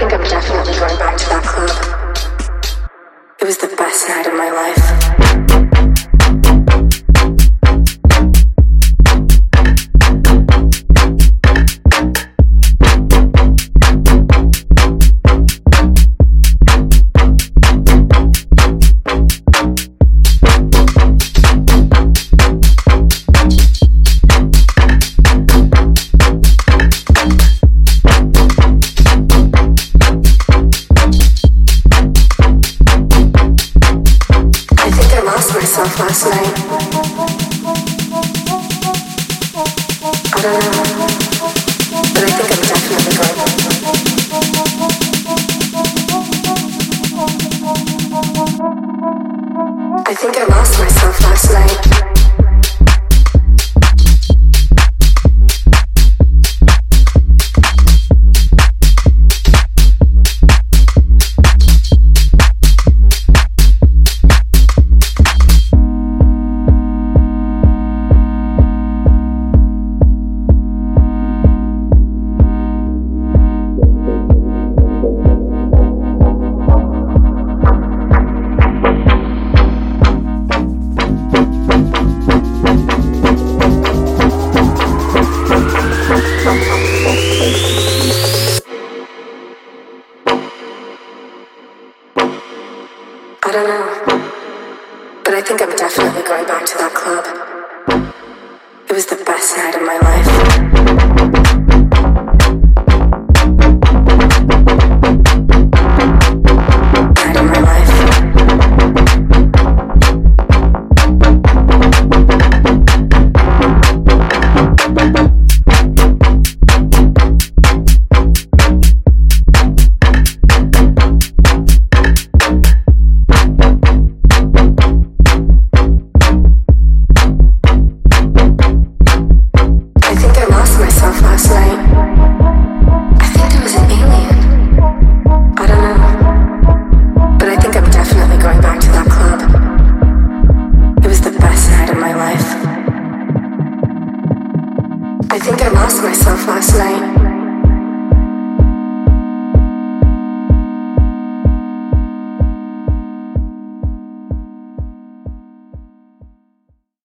think I'm definitely going back to that club. It was the best night of my life. Last night. I don't know, but I think I'm definitely going. I think I lost myself last night. I don't know, but I think I'm definitely going back to that club. It was the best night of my life. myself last night.